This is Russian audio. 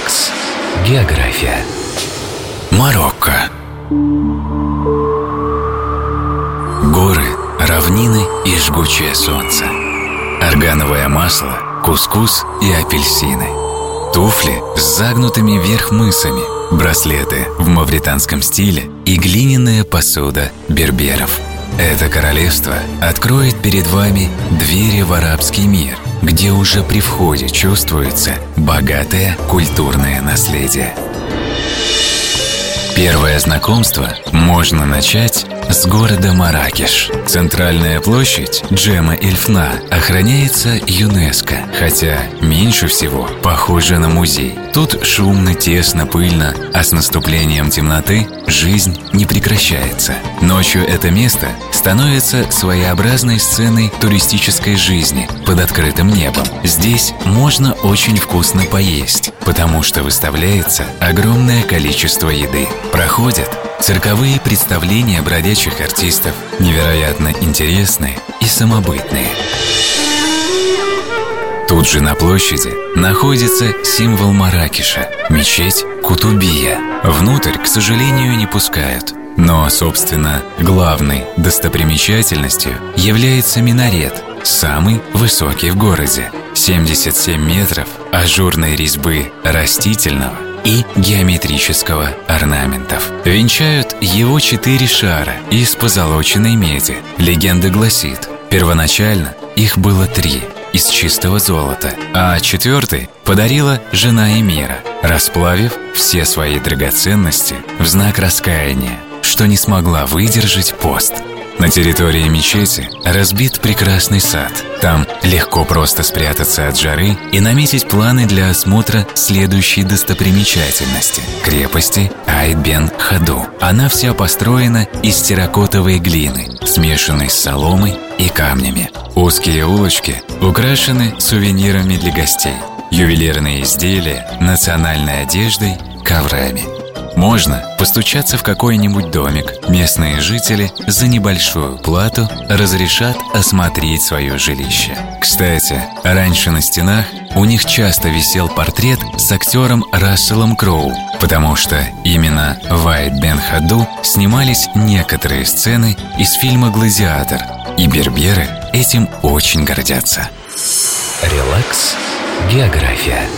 Релакс. География. Марокко. Горы, равнины и жгучее солнце. Органовое масло, кускус и апельсины. Туфли с загнутыми вверх мысами, браслеты в мавританском стиле и глиняная посуда берберов. Это королевство откроет перед вами двери в арабский мир – где уже при входе чувствуется богатое культурное наследие. Первое знакомство можно начать с города Маракеш. Центральная площадь Джема Эльфна охраняется ЮНЕСКО, хотя меньше всего похоже на музей. Тут шумно, тесно, пыльно, а с наступлением темноты жизнь не прекращается. Ночью это место становится своеобразной сценой туристической жизни под открытым небом. Здесь можно очень вкусно поесть, потому что выставляется огромное количество еды. Проходят Цирковые представления бродячих артистов невероятно интересные и самобытные. Тут же на площади находится символ Маракеша – мечеть Кутубия. Внутрь, к сожалению, не пускают. Но, собственно, главной достопримечательностью является минарет, самый высокий в городе. 77 метров ажурной резьбы растительного и геометрического орнаментов. Венчают его четыре шара из позолоченной меди. Легенда гласит, первоначально их было три из чистого золота, а четвертый подарила жена Эмира, расплавив все свои драгоценности в знак раскаяния, что не смогла выдержать пост – на территории мечети разбит прекрасный сад. Там легко просто спрятаться от жары и наметить планы для осмотра следующей достопримечательности – крепости Айт-Бен-Хаду. Она вся построена из терракотовой глины, смешанной с соломой и камнями. Узкие улочки украшены сувенирами для гостей, ювелирные изделия, национальной одеждой, коврами – можно постучаться в какой-нибудь домик. Местные жители за небольшую плату разрешат осмотреть свое жилище. Кстати, раньше на стенах у них часто висел портрет с актером Расселом Кроу, потому что именно в Айт Бен Хаду снимались некоторые сцены из фильма «Гладиатор», и берберы этим очень гордятся. Релакс. География.